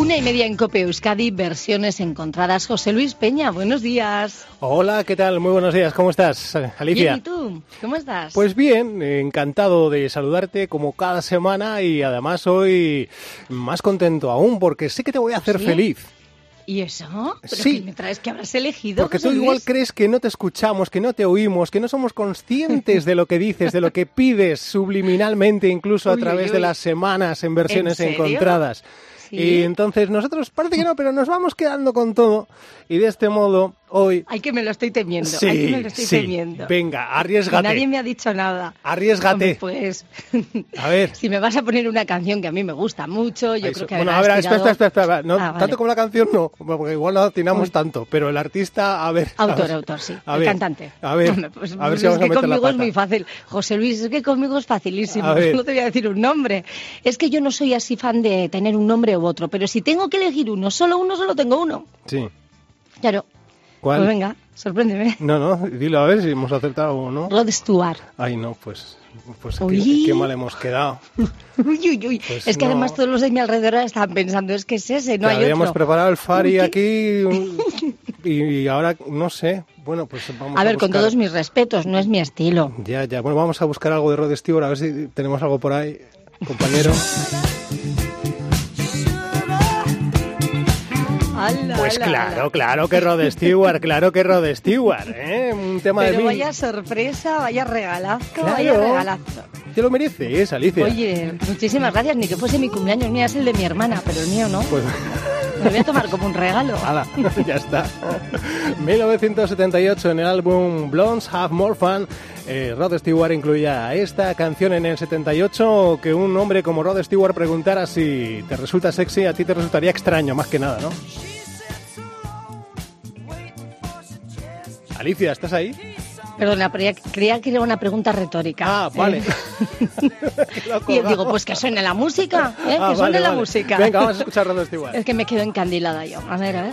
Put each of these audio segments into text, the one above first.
Una y media en Cope Euskadi, versiones encontradas. José Luis Peña, buenos días. Hola, ¿qué tal? Muy buenos días. ¿Cómo estás, Alicia? Bien, ¿y tú? ¿Cómo estás? Pues bien, encantado de saludarte como cada semana y además hoy más contento aún porque sé que te voy a hacer ¿Sí? feliz. ¿Y eso? ¿Pero Sí. me traes que habrás elegido? Porque tú igual crees que no te escuchamos, que no te oímos, que no somos conscientes de lo que dices, de lo que pides subliminalmente, incluso a Uy, través uy, de las semanas en versiones encontradas. ¿Sí? Y entonces nosotros parece que no, pero nos vamos quedando con todo y de este modo hoy Ay, que me lo estoy temiendo. Sí, ay, que me lo estoy sí. temiendo. Venga, arriesgate. Nadie me ha dicho nada. Arriesgate. Pues. A ver. si me vas a poner una canción que a mí me gusta mucho, yo creo que bueno, a ver, espera, espera, espera, espera. No, Ah, vale. Tanto como la canción no, porque igual no atinamos Uy. tanto, pero el artista, a ver. a Autor, ver, autor, sí. a el cantante. A ver, pues, a ver si es vamos a que meter la conmigo es muy fácil. José Luis, es que conmigo es facilísimo. A ver. No te voy a decir un nombre. Es que yo no soy así fan de tener un nombre u otro, pero si tengo que elegir uno, solo uno, solo tengo uno. Sí. Claro. ¿Cuál? Pues venga, sorpréndeme. No, no, dilo a ver si hemos acertado o no. Rod Stewart. Ay, no, pues, pues qué, mal hemos quedado. Uy, uy, uy. Pues es que no. además todos los de mi alrededor estaban pensando, es que es ese, no Que hay habíamos otro. preparado el Fari aquí y, ahora no sé. Bueno, pues vamos a A ver, con buscar- todos mis respetos, no es mi estilo. Ya, ya. Bueno, vamos a buscar algo de Rod Stewart, a ver si tenemos algo por ahí, compañero. Ala, Pues ala, claro, ala. claro que Rod Stewart, claro que Rod Stewart, ¿eh? Un tema de Pero mí. vaya sorpresa, vaya regalazo, Claro. vaya regalazo. Te lo mereces, Alicia. Oye, muchísimas gracias, ni que fuese mi cumpleaños, mira, es el de mi hermana, pero el mío no. Pues Me voy a tomar como un regalo. Hala, ya está. 1978 en el álbum Blondes Have More Fun. Eh, Rod Stewart incluía esta canción en el 78 que un hombre como Rod Stewart preguntara si te resulta sexy, a ti te resultaría extraño más que nada, ¿no? Alicia, ¿estás ahí? Perdona, pero ya creía que era una pregunta retórica. Ah, vale. Eh, y yo digo, pues que suene la música, ¿eh? Ah, que suene vale, la vale. música. Venga, vamos a escuchar a Rod Stewart. Es que me quedo encandilada yo. A ver, a ver.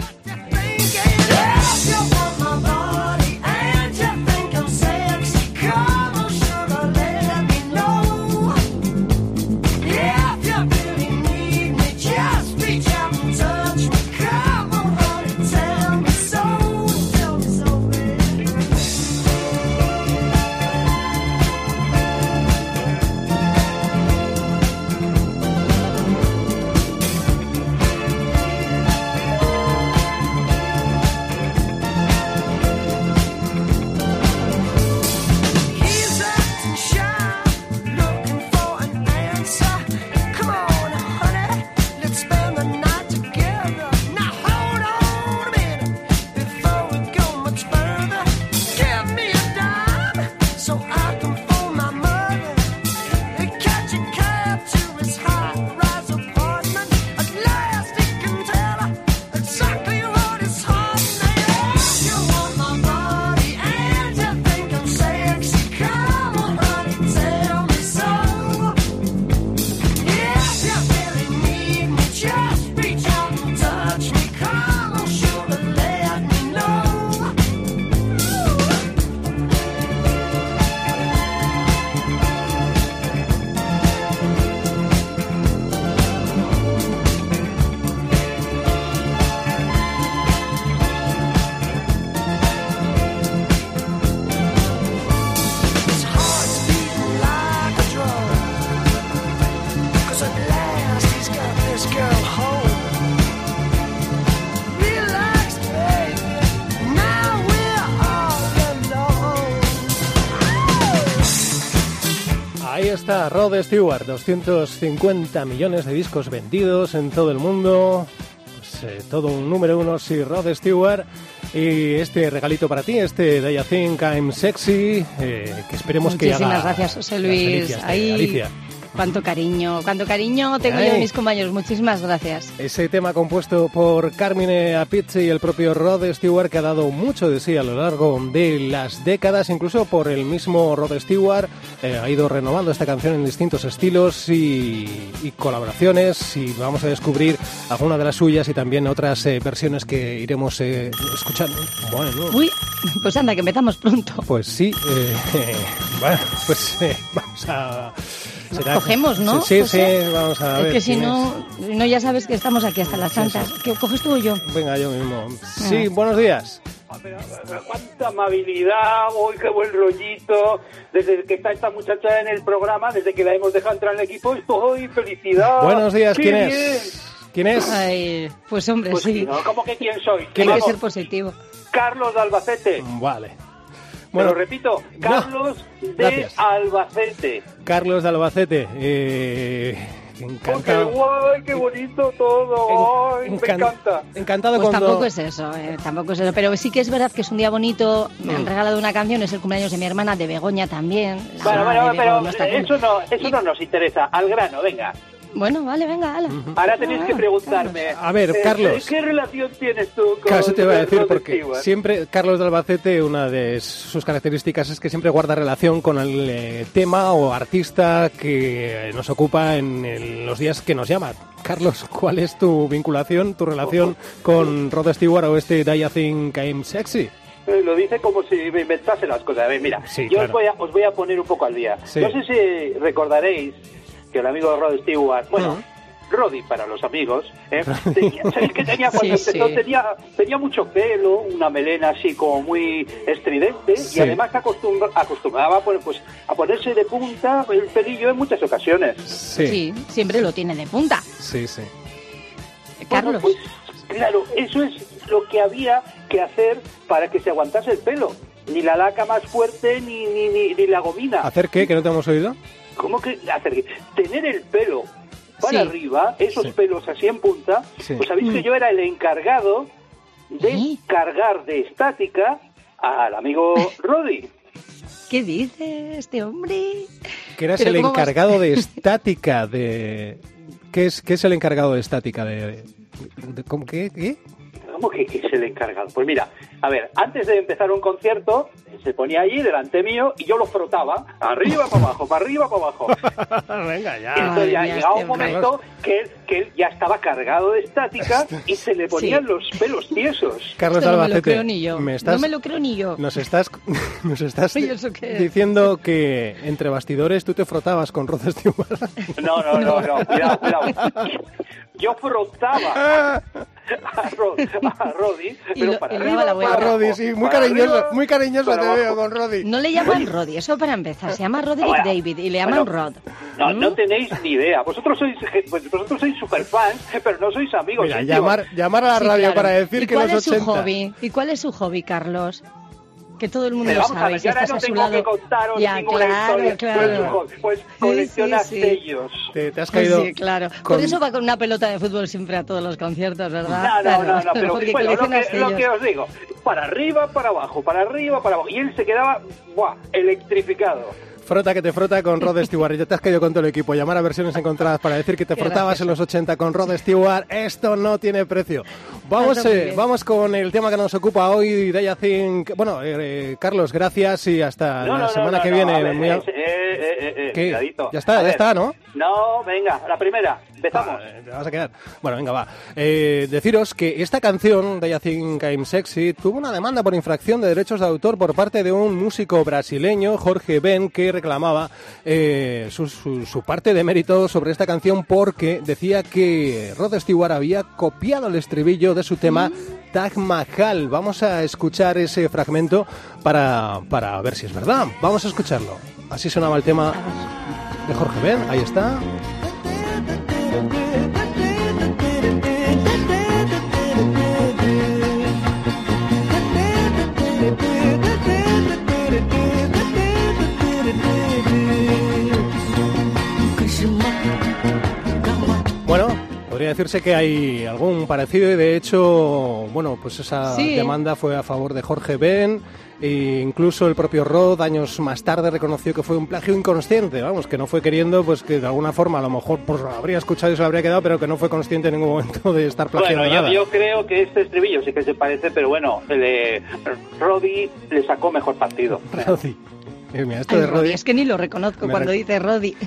Rod Stewart, 250 millones de discos vendidos en todo el mundo. Pues, eh, todo un número uno, sí, Rod Stewart. Y este regalito para ti, este Do You Think I'm Sexy, eh, que esperemos que Muchísimas haga... gracias, José Luis. Ahí- Alicia. Cuánto cariño, cuánto cariño tengo yo de mis compañeros. Muchísimas gracias. Ese tema compuesto por Carmine Apizzi y el propio Rod Stewart que ha dado mucho de sí a lo largo de las décadas, incluso por el mismo Rod Stewart eh, ha ido renovando esta canción en distintos estilos y, y colaboraciones y vamos a descubrir alguna de las suyas y también otras eh, versiones que iremos eh, escuchando. Bueno, Uy, pues anda, que empezamos pronto. pues sí, bueno, pues vamos a... será- Cogemos, ¿no, Sí, sí, José? sí, vamos a ver. es que si quién no, no, ya sabes que estamos aquí hasta las santas. ¿Qué coges tú o yo? Venga, yo mismo. Sí, buenos días. Cuánta amabilidad, hoy qué buen rollito. Desde que está esta muchacha en el programa, desde que la hemos dejado entrar en el equipo, estoy felicidad. Buenos días, ¡Qué ¿quién bien! es? ¿Quién es? Ay, pues hombre, Pues sí. ¿no? ¿Cómo que quién soy? Tiene que Vamos, ser positivo. Carlos de Albacete. Vale. Bueno, repito, Carlos de gracias. Albacete. Carlos de Albacete. Eh, Oh, qué encantado. guay, qué bonito todo. Ay, En- me encan- encanta. Encantado Pues cuando... tampoco es eso, eh, tampoco es eso. Pero sí que es verdad que es un día bonito. Me han Mm. regalado una canción, es el cumpleaños de mi hermana, de Begoña también. Bueno, bueno, de pero eso no, eso no nos interesa. Al grano, venga. Bueno, vale, venga, ala. Ahora tenéis que Ah, preguntarme. A ver, eh, Carlos. ¿Qué relación tienes tú con Claro, eso te iba a decir Rod porque Stewart? siempre Carlos de Albacete, una de sus características es que siempre guarda relación con el eh, tema o artista que nos ocupa en, el- los días que nos llama. Carlos, ¿cuál es tu vinculación, tu relación con Rod Stewart o este Do You Think I'm Sexy? Eh, Lo dice como si me inventase las cosas. A ver, mira, Sí, yo claro. os, voy a, os voy a poner un poco al día. Sí. No sé si recordaréis que el amigo Rod Stewart, bueno. Roddy para los amigos, ¿eh? tenía, ¿sabéis qué tenía cuando Sí, empezó? sí. Tenía, tenía mucho pelo, una melena así como muy estridente Sí. y además acostumbra- acostumbraba pues, pues, a ponerse de punta el pelillo en muchas ocasiones. Sí, Sí, siempre lo tiene de punta. sí, sí. Carlos. Pues, claro, eso es lo que había que hacer para que se aguantase el pelo. Ni la laca más fuerte, ni, ni, ni, ni la gomina. ¿Hacer qué? ¿Que no te hemos oído? ¿Cómo que hacer? Tener el pelo para Sí. arriba, esos Sí. pelos así en punta, Sí. pues sabéis que yo era el encargado de ¿Eh? cargar de estática al amigo Roddy. ¿Qué dice este hombre? Que eras el ¿cómo vas- encargado de estática de... ¿Qué es, ¿Qué es el encargado de estática de...? de- ¿Cómo qué? ¿Qué? ¿Cómo que, que es el encargado? Pues mira, a ver, antes de empezar un concierto, se ponía allí delante mío y yo lo frotaba, arriba para abajo, para arriba para abajo. Venga, ya. Entonces ya llegaba un este hombre. momento que él, que él ya estaba cargado de estática y se le ponían Sí. los pelos tiesos. Carlos Esto no me lo creo ni yo. me estás- No me lo creo ni yo. Nos estás, nos estás Oye, ¿eso qué es? diciendo que entre bastidores tú te frotabas con Rod Stewart. No, no, no, no, cuidado, cuidado. Yo frotaba a, Ro- a Roddy, Y pero lo- para arriba, la A Roddy, sí, muy para cariñoso, arriba, muy cariñoso te abajo. veo con Roddy. No le llaman Roddy, eso para empezar. Se llama Roderick Bueno, David y le llaman bueno, Rod. No, ¿Mm? no tenéis ni idea. Vosotros sois, pues, vosotros sois superfans, pero no sois amigos. Mira, llamar, llamar a la Sí, radio claro. para decir ¿Y que cuál los es su 80... hobby? ¿Y cuál es su hobby, Carlos? Que todo el mundo lo sabe. ver, ahora estás no a su tengo lado. que contaros ya, ninguna claro, historia. claro. Pues, pues Sí, colecciona sí, sí. sellos. Te, te has Pues caído sí, claro. con- Por eso va con una pelota de fútbol siempre a todos los conciertos, ¿verdad? No, no, Claro, no, no, pero porque bueno, lo que, lo que os digo, para arriba, para abajo, para arriba, para abajo. Y él se quedaba, ¡buah!, electrificado. Frota que te frota con Rod Stewart. Ya te has caído con todo el equipo. Llamar a versiones encontradas para decir que te Qué frotabas gracioso. en los 80 con Rod Stewart. Esto no tiene precio. Vamos, eh, vamos con el tema que nos ocupa hoy, Daya Think. Bueno, eh, eh, Carlos, gracias y hasta No, la no, semana no, que no, viene. ver, eh, eh. Ya está, A ya ver. está, ¿no? No, venga, la primera, empezamos. Ah, te vas a quedar. Bueno, venga, va. Eh, deciros que esta canción, de I Think I'm Sexy, tuvo una demanda por infracción de derechos de autor por parte de un músico brasileño, Jorge Ben, que reclamaba eh, su parte de mérito sobre esta canción porque decía que Rod Stewart había copiado el estribillo de su tema Taj Mahal. Vamos a escuchar ese fragmento para, para ver si es verdad. Vamos a escucharlo. Así sonaba el tema de Jorge Ben. Ahí está. Bueno, podría decirse que hay algún parecido y de hecho, bueno, pues esa Sí. demanda fue a favor de Jorge Ben e incluso el propio Rod años más tarde reconoció que fue un plagio inconsciente, vamos, que no fue queriendo, pues que de alguna forma a lo mejor pues lo habría escuchado y se lo habría quedado, pero que no fue consciente en ningún momento de estar plagiando Bueno, yo, nada. yo creo que este estribillo sí que se parece, pero bueno, el de Roddy le sacó mejor partido. Roddy. Eh, mira, esto Ay, de Roddy, Roddy es que ni lo reconozco Me cuando rec- dice Roddy.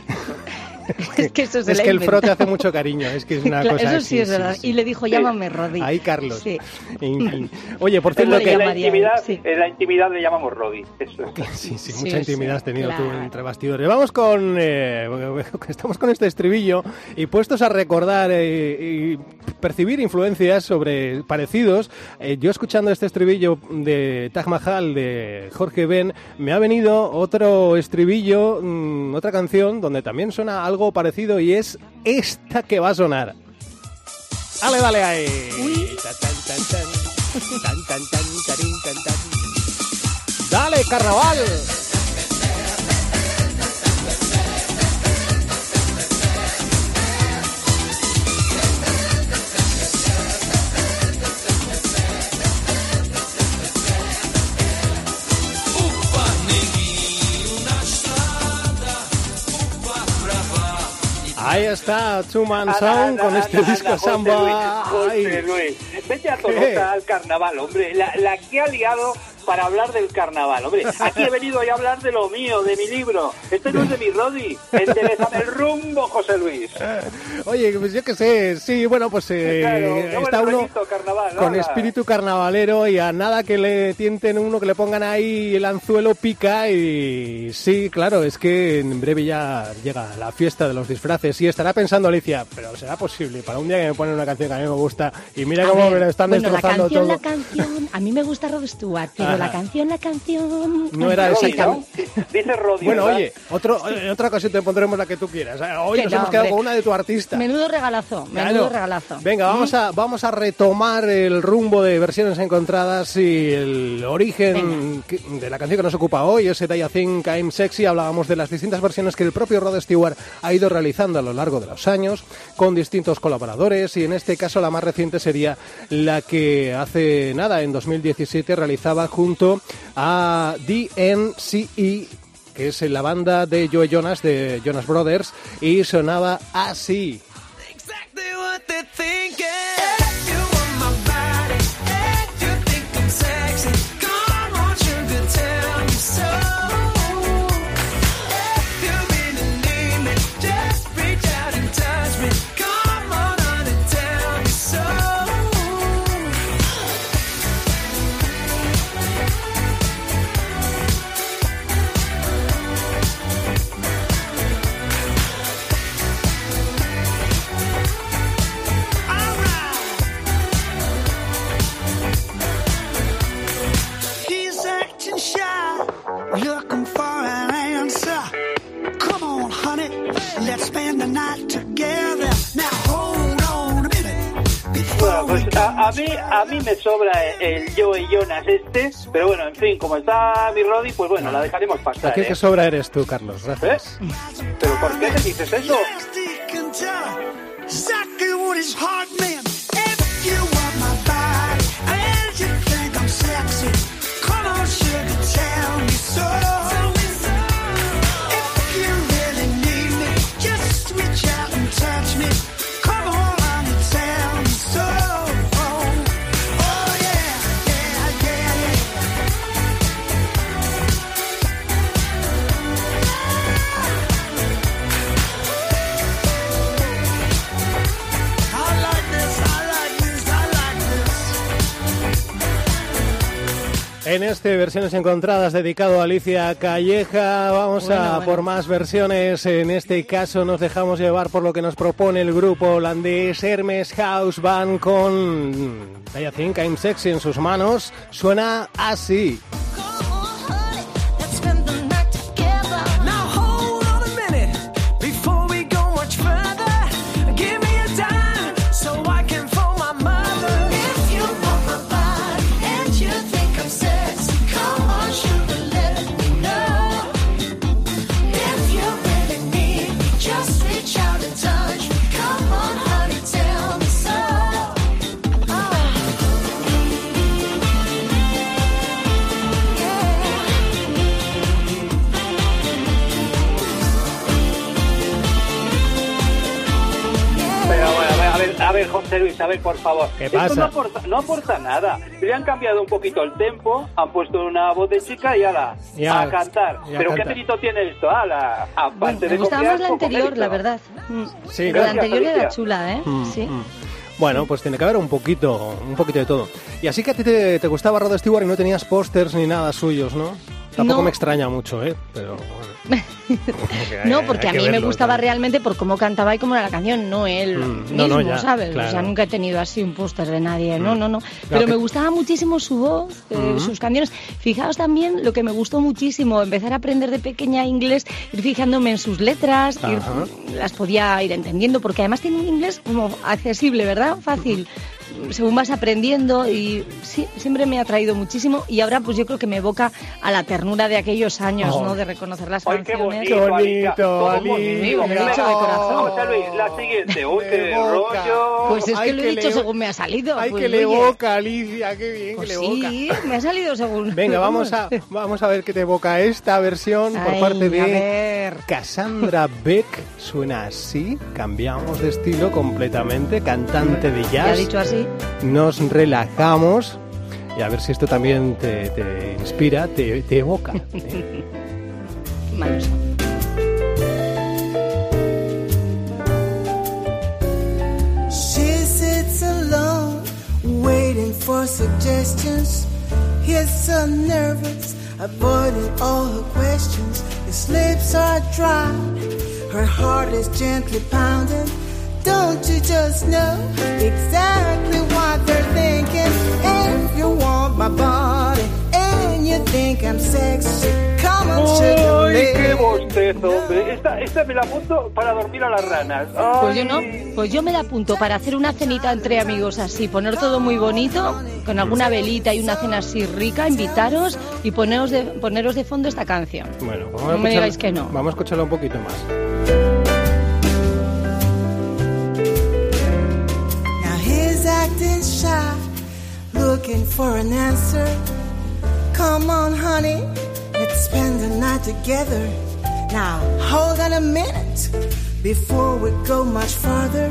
es que eso se es que el frote hace mucho cariño, es que es una Claro, cosa eso sí es verdad. Y le dijo, llámame Roddy. Ahí, Carlos. Sí. En fin. Oye, por cierto que... en la intimidad, él, sí. en la intimidad le llamamos Roddy. Eso. Sí, sí, Sí, mucha intimidad sí, has tenido tú entre bastidores. Vamos con. eh, estamos con este estribillo y puestos a recordar eh, y percibir influencias sobre parecidos. eh, yo escuchando este estribillo de Taj Mahal de Jorge Ben, me ha venido otro estribillo, mm, otra canción donde también suena algo parecido y es esta que va a sonar. Dale, dale ahí. Tan, tan, Ahí está Two Man Sound con este disco José samba. Luis, José. Luis. Vete a ¿Qué? Tolosa al carnaval, hombre. La, la que ha liado para hablar del carnaval, hombre. Aquí he venido a hablar de lo mío, de mi libro. Este no es de mi Roddy. Enderezame el rumbo, José Luis. Oye, pues yo qué sé, sí, bueno, pues eh, Claro, está uno carnaval, con espíritu carnavalero y a nada que le tienten uno, que le pongan ahí el anzuelo pica y sí, claro, es que en breve ya llega la fiesta de los disfraces y estará pensando Alicia, pero será posible para un día que me ponen una canción que a mí me gusta y mira A cómo ver, me lo están bueno, la destrozando canción, todo. la canción, a mí me gusta Rod Stewart, pero. la canción, la canción... No era esa. Dice Roddy, Bueno, ¿verdad? oye, otro, en otra ocasión te pondremos la que tú quieras. ¿eh? Hoy Que nos no, hemos quedado hombre. con una de tu artista. Menudo regalazo, Claro. menudo regalazo. Venga, vamos a, vamos a retomar el rumbo de versiones encontradas y el origen que- de la canción que nos ocupa hoy, ese I Think I'm Sexy. Hablábamos de las distintas versiones que el propio Rod Stewart ha ido realizando a lo largo de los años con distintos colaboradores y en este caso la más reciente sería la que hace nada, en 2017, realizaba junto a DNCE que es la banda de Joe Jonas, de Jonas Brothers, y sonaba así. A mí me sobra el Joey Jonas este, pero bueno, en fin, como está mi Roddy, pues bueno, la dejaremos pasar. Aquí el ¿eh? que sobra eres tú, Carlos. Gracias. ¿Eh? ¿Pero por qué me dices eso? Nasty can tell exactly what his heart meant. If you want my body and you think I'm sexy, come on, sugar, tell me so. En este Versiones Encontradas dedicado a Alicia Calleja, vamos Bueno, a bueno. por más versiones. En este caso nos dejamos llevar por lo que nos propone el grupo holandés Hermes House Band con I Think I'm Sexy en sus manos. Suena así. Pasa? no aporta, no aporta nada. Le han cambiado un poquito el tempo, han puesto una voz de chica y ala, Ya, a cantar. ya Pero canta. qué mérito tiene esto, ala, aparte Bueno, de me gustaba copiar, más la anterior, la verdad. Mm. Sí, la anterior era chula, ¿eh? Mm, Sí. mm. Bueno, pues tiene que haber un poquito, un poquito de todo. Y así que a ti te, te gustaba Rod Stewart y no tenías pósters ni nada suyos, ¿no? Tampoco No. me extraña mucho, ¿eh? Pero bueno. No, porque a mí me gustaba realmente por cómo cantaba y cómo era la canción, no él Mm, mismo, no, no, ya, ¿sabes? O sea, nunca he tenido así un póster de nadie, no, Mm. no, no. Pero me gustaba muchísimo su voz, eh, Mm. sus canciones. Fijaos también lo que me gustó muchísimo, empezar a aprender de pequeña inglés, ir fijándome en sus letras, ir- las podía ir entendiendo, porque además tiene un inglés como accesible, ¿verdad? Fácil. Según vas aprendiendo y sí, siempre me ha atraído muchísimo y ahora pues yo creo que me evoca a la ternura de aquellos años, Oh. ¿no? De reconocer las Ay, canciones. bonito, Qué bonito, bonito. Lo he dicho de corazón. José Luis, la siguiente. Uy, qué rollo. Pues es Ay, que lo he que dicho le- según me ha salido. Ay, pues, que le evoca, Alicia, qué bien Pues que le evoca. sí, me ha salido según. Venga, vamos a, vamos a ver qué te evoca esta versión por parte a de ver. Cassandra Beck. Suena así, cambiamos de estilo completamente, cantante de Ya ha jazz. dicho así. Nos relajamos y a ver si esto también te, te inspira, te, te evoca. ¿eh? She sits alone, waiting for suggestions. He's so nervous, avoiding all her questions. His lips are dry, her heart is gently pounding. Don't you just know exactly what they're thinking? If you want my body Ay, qué bostezo, hombre. Esta, esta me la apunto para dormir a las ranas. Ay. Pues yo no, pues yo me la apunto para hacer una cenita entre amigos así, poner todo muy bonito, con alguna velita y una cena así rica, invitaros y poneros de, poneros de fondo esta canción. Bueno, vamos No a me digáis que no. Vamos a escucharla un poquito más. Now he's acting shy, looking for an answer. Come on, honey, let's spend the night together. Now, hold on a minute before we go much further.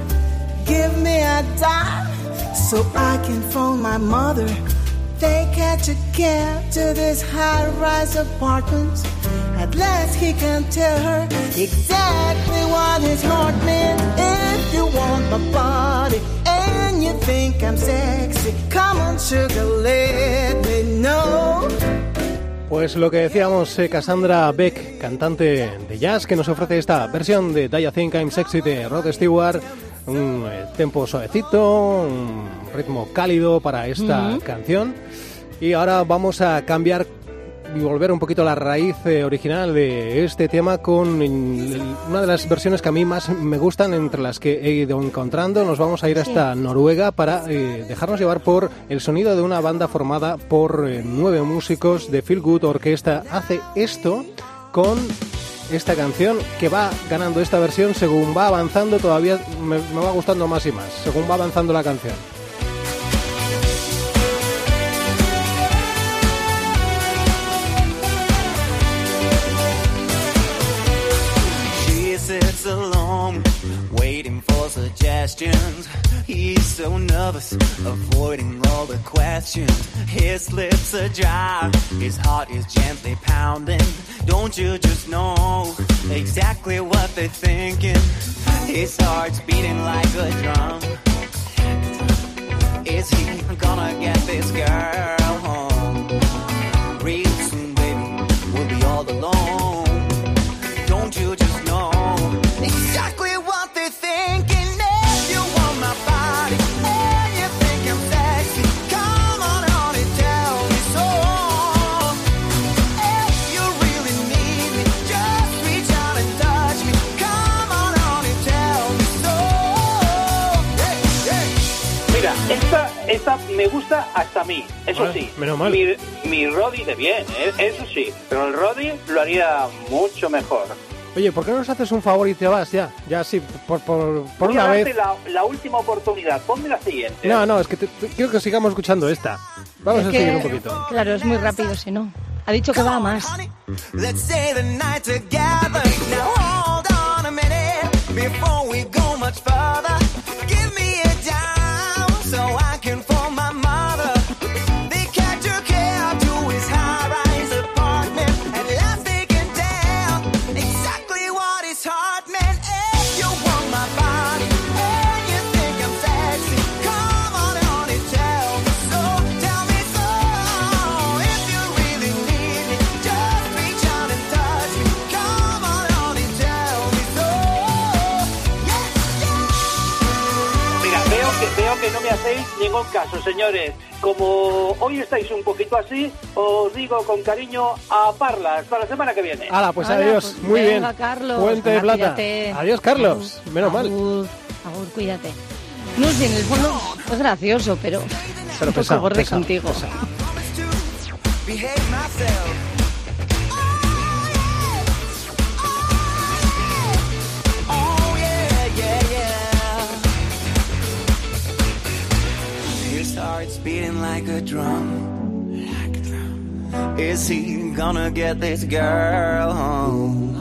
Give me a dime so I can phone my mother. They catch a cab to this high rise apartment. At last, he can tell her exactly what his heart meant. If you want my body and you think I'm sexy, come on, sugar, let me know. Pues lo que decíamos, eh, Cassandra Beck, cantante de jazz, que nos ofrece esta versión de You Think I'm Sexy de Rod Stewart. Un eh, tempo suavecito, un ritmo cálido para esta canción. Y ahora vamos a cambiar y volver un poquito a la raíz eh, original de este tema con una de las versiones que a mí más me gustan entre las que he ido encontrando. Nos vamos a ir hasta Noruega para eh, dejarnos llevar por el sonido de una banda formada por eh, nueve músicos de Feel Good Orquesta. Hace esto con esta canción que va ganando esta versión según va avanzando todavía me, me va gustando más y más según va avanzando la canción. He's so nervous, avoiding all the questions. His lips are dry, his heart is gently pounding. Don't you just know exactly what they're thinking? His heart's beating like a drum. Is he gonna get this girl me gusta hasta a mí, eso Vale, sí. menos mal. Mi, mi Roddy de bien, ¿eh? eso sí. Pero el Roddy lo haría mucho mejor. Oye, ¿por qué no nos haces un favor y te vas ya? Ya sí, por, por, por una vez. la, la última oportunidad. Ponme la siguiente. No, no, es que te- te- quiero que sigamos escuchando esta. Vamos Es a que- seguir un poquito. Claro, es muy rápido si no. Ha dicho que va a más. Ningún caso, señores. Como hoy estáis un poquito así, os digo con cariño a Parla. Hasta la semana que viene. Hala, pues Hala, adiós. pues Muy bien. Carlos. Puente de plata. cuídate. Adiós, Carlos. Menos mal. Agur, agur, cuídate. No sé, en el fondo es gracioso, pero, Pero un poco borde pesado, contigo. pesado. Beating like a drum. Like a drum. Is he gonna get this girl home?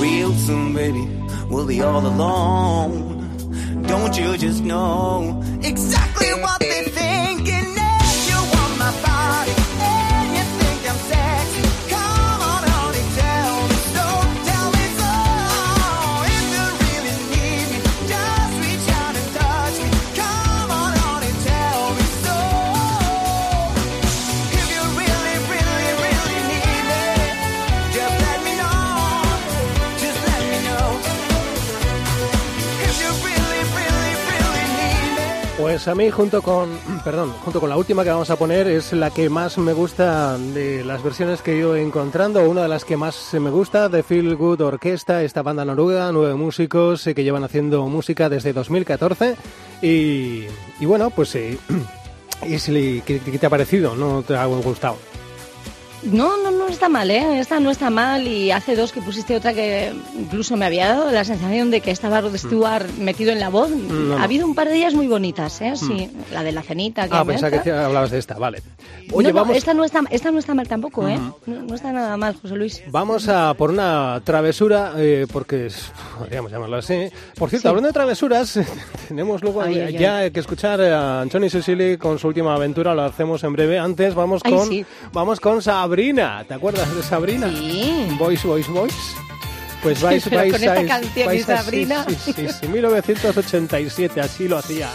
Real soon, baby, we'll be all alone. Don't you just know exactly what they're Pues a mí junto con, perdón, junto con la última que vamos a poner es la que más me gusta de las versiones que yo he encontrando, una de las que más me gusta de Feel Good Orquesta, esta banda noruega, nueve músicos eh, que llevan haciendo música desde 2014 y, y bueno, pues eh, ¿qué, qué te ha parecido? ¿No te ha gustado? No, no, no está mal, ¿eh? Esta no está mal y hace dos que pusiste otra que incluso me había dado la sensación de que estaba Rod Stewart metido en la voz. Mm. no. Ha habido un par de ellas muy bonitas, ¿eh? Sí, la de la cenita. Que Ah, pensaba que hablabas de esta, vale. No, Oye, no, vamos... esta, no está, esta no está mal tampoco, ¿eh? No, no está nada mal, José Luis. Vamos a por una travesura, eh, porque es- podríamos llamarlo así. Por cierto, Sí. hablando de travesuras, tenemos luego Ay, eh, ay, ya que escuchar a Anthony Cecily con su última aventura, lo hacemos en breve. Antes vamos con, sí. vamos con Sabrina. ¿Te acuerdas de Sabrina? Sí. Voice, voice, voice. Pues vais, vais, con esta vais- canción y vais a- sí, Sabrina. Sí, sí, sí, 1987, así lo hacía.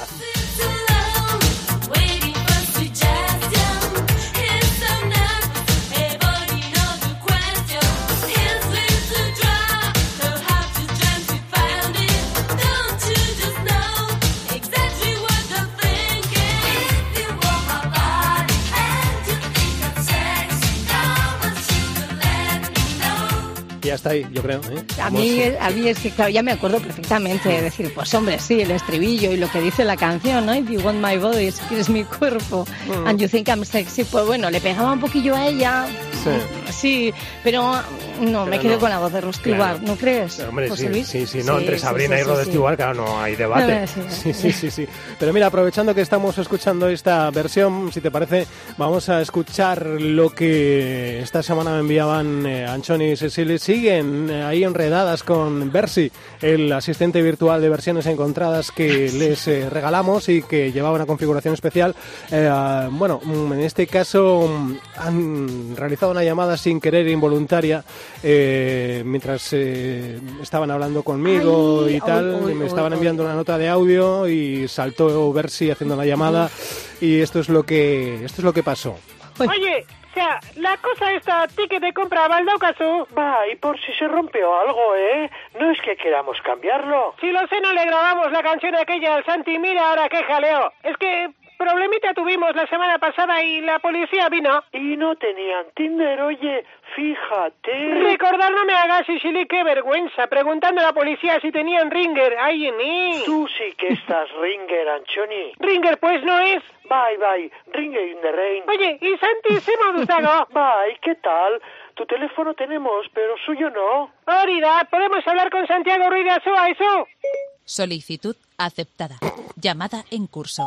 Está ahí, yo creo. ¿eh? A mí, a mí es que, claro, ya me acuerdo perfectamente de decir, pues hombre, sí, el estribillo y lo que dice la canción, ¿no? If you want my body, si quieres mi cuerpo, Mm. and you think I'm sexy, pues bueno, le pegaba un poquillo a ella, Sí. sí, pero no, me Pero quedo no. con la voz de Stewart, Claro. ¿no crees? Hombre, José sí, Luis? sí, sí, no, entre sí, Sabrina sí, y Rod Stewart, claro, no hay debate. No, sí, Sí, sí, sí. Pero mira, aprovechando que estamos escuchando esta versión, si te parece, vamos a escuchar lo que esta semana me enviaban eh, Anchoni y Cecily. Siguen eh, ahí enredadas con Bersi, el asistente virtual de versiones encontradas que les eh, regalamos y que llevaba una configuración especial. Eh, bueno, mm, en este caso mm, han realizado una llamada sin querer involuntaria eh, mientras eh, estaban hablando conmigo Ay, y tal. y me estaban enviando una nota de audio y saltó Bersi haciendo la llamada y esto es lo que esto es lo que pasó. Oye, sea, la cosa esta, ticket de compra, Baldaucasu. Va, y por si se rompió algo, ¿eh? No es que queramos cambiarlo. Si lo sé, no le grabamos la canción aquella al Santi, mira ahora qué jaleo. Es que problemita tuvimos la semana pasada y la policía vino. Y no tenían Tinder, oye, fíjate. Recordar no me hagas, Sicily, qué vergüenza, preguntando a la policía si tenían ringer. Ay, en mí. Tú sí que estás ringer, Anchoni. Ringer, pues no es. Bye, bye, ringer in the rain. Oye, y Santi se modusago. Bye, ¿qué tal? Tu teléfono tenemos, pero suyo no. Órida, ¿podemos hablar con Santiago Ruiz de Azúa, eso? Solicitud aceptada. Llamada en curso.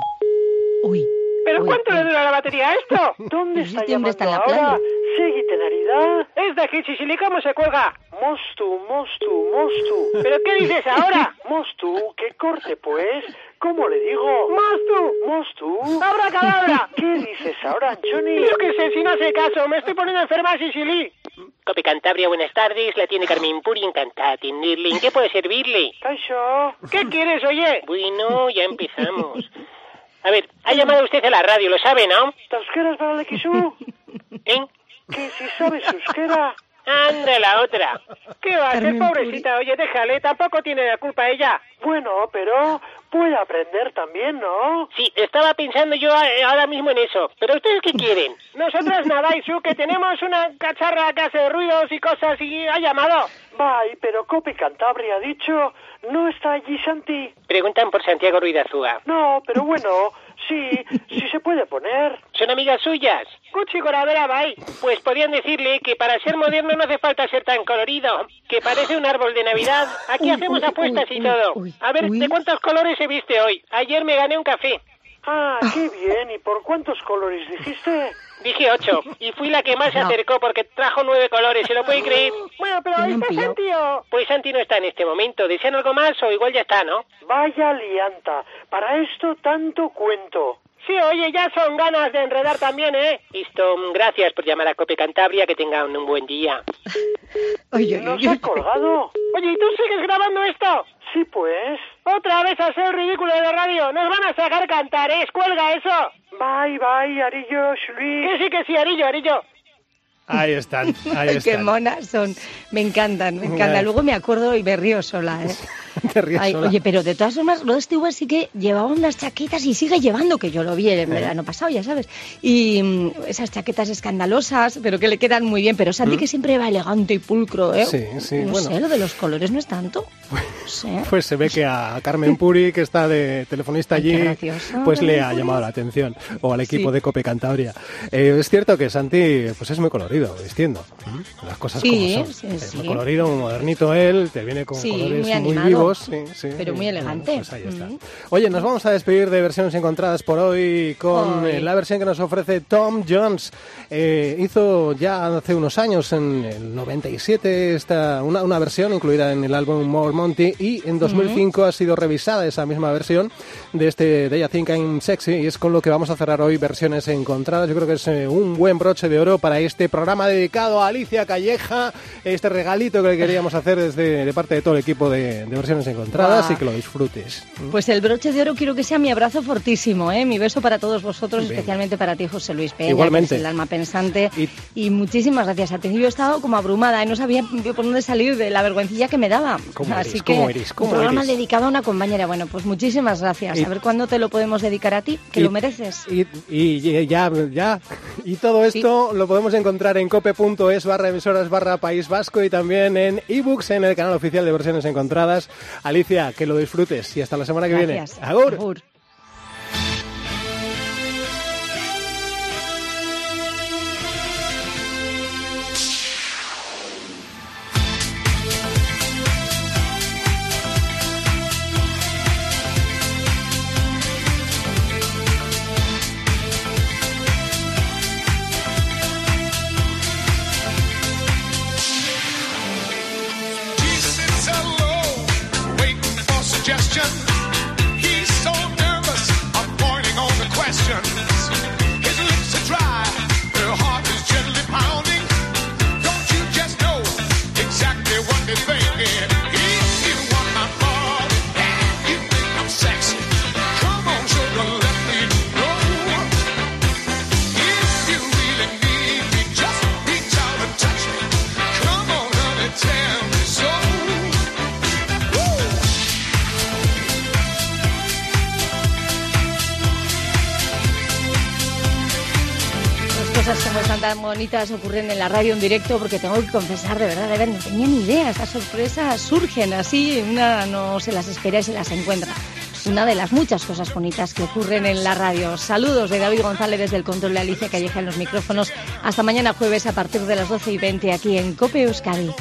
Uy. ¿Pero Uy, cuánto uy. le dura la batería a esto? ¿Dónde está llamando está la ahora? playa. Seguite, Naridad. Es de aquí, Sicily, ¿cómo se cuelga? Mostu, mostu, mostu. ¿Pero qué dices ahora? Mostu, que corte, pues. ¿Cómo le digo? ¡Mostu! Mostu. ¡Abra cadabra! ¿Qué dices ahora, Anchoni? Yo qué sé, si no hace caso, me estoy poniendo enferma, Sicily. Cope Cantabria, buenas tardes. La tiene Carmen Puri, encantada de atenderle. ¿En qué puede servirle? ¿Qué quieres, oye? Bueno, ya empezamos. A ver, ha llamado usted a la radio, lo sabe, ¿no? ¿Euskeras para el XU? ¿Eh? Que si sabes euskera. Anda la otra. ¿Qué va a hacer, pobrecita? Oye, déjale, tampoco tiene la culpa ella. Bueno, pero puede aprender también, ¿no? Sí, estaba pensando yo ahora mismo en eso. ¿Pero ustedes qué quieren? Nosotras nada, Isu, que tenemos una cacharra que hace ruidos y cosas y ha llamado. Vai, pero Cope Cantabria ha dicho, ¿no está allí Santi? Preguntan por Santiago Ruiz de Azúa. No, pero bueno, sí, sí se puede poner. ¿Son amigas suyas? Cuchi Coravera, bye. Pues podían decirle que para ser moderno no hace falta ser tan colorido, que parece un árbol de Navidad. Aquí hacemos apuestas y todo. A ver. ¿de cuántos colores se viste hoy? Ayer me gané un café. Ah, qué bien. ¿Y por cuántos colores dijiste? Dije ocho, y fui la que más se No. acercó porque trajo nueve colores, ¿se lo puede creer? Bueno, pero ahí está. Santi, ¿o? Pues Santi no está en este momento. ¿Desean algo más o igual ya está, no? Vaya lianta. Para esto tanto cuento. Sí, oye, ya son ganas de enredar también, ¿eh? Listo, gracias por llamar a Cope Cantabria, que tengan un buen día. Oye, ¿Nos oye, ha colgado? Oye, ¿y tú sigues grabando esto? Sí, pues. Otra vez a hacer el ridículo de la radio. Nos van a sacar cantarés. Cuelga eso. Bye, bye, Arillo, Luis. Que sí, que sí, Arillo, Arillo. Ahí están, ahí Qué están. monas son. Me encantan, me encantan. Luego me acuerdo y me río sola, ¿eh? Te ríes Ay, sola. oye, pero de todas formas, Rod Stewart sí que llevaba unas chaquetas y sigue llevando, que yo lo vi el verano pasado, ya sabes. Y mm, esas chaquetas escandalosas, pero que le quedan muy bien. Pero Santi que siempre va elegante y pulcro, ¿eh? Mm. Sí, sí, No bueno. sé, lo de los colores no es tanto. No sé. Pues se ve que a Carmen Puri, que está de telefonista allí, pues le ha llamado la atención. O al equipo Sí. de Cope Cantabria. Eh, es cierto que Santi pues es muy colorido, vistiendo. Las cosas Sí, como son. sí, es sí. muy colorido, muy modernito él, te viene con Sí, colores muy animado, vivos. Sí, sí, pero muy bueno, elegante. pues ahí está. Mm. Oye, nos vamos a despedir de versiones encontradas por hoy con Ay. eh, la versión que nos ofrece Tom Jones. Eh, hizo ya hace unos años, en el 97, esta, una, una versión incluida en el álbum More Monty y en 2005 ha sido revisada esa misma versión de este They I Think I'm Sexy y es con lo que vamos a cerrar hoy versiones encontradas. Yo creo que es eh, un buen broche de oro para este programa dedicado a Alicia Calleja, este regalito que le queríamos hacer desde de parte de todo el equipo de, de versiones encontradas Guau. y que lo disfrutes. Pues el broche de oro quiero que sea mi abrazo fortísimo, ¿eh? Mi beso para todos vosotros, especialmente para ti, José Luis Peña, Igualmente. que es el alma pensante. Y- Y, muchísimas gracias. Al principio he estado como abrumada y no sabía por dónde salir de la vergüencilla que me daba. ¿Cómo Así eres? que ¿Cómo eres? ¿Cómo un programa eres? dedicado a una compañera. Bueno, pues muchísimas gracias. Y- A ver cuándo te lo podemos dedicar a ti, que Y- lo mereces. Y, y ya, ya. Y todo esto lo podemos encontrar en cope.es barra emisoras barra País Vasco y también en ebooks en el canal oficial de versiones encontradas. Alicia, que lo disfrutes y hasta la semana que Gracias. viene. Agur. Agur. Cosas como están tan bonitas ocurren en la radio en directo porque tengo que confesar, de verdad, de ver, no tenía ni idea. Estas sorpresas surgen así, una no se las espera y se las encuentra. Una de las muchas cosas bonitas que ocurren en la radio. Saludos de David González desde el control de Alicia Calleja en los micrófonos. Hasta mañana jueves a partir de las 12 y 20 aquí en Cope Euskadi.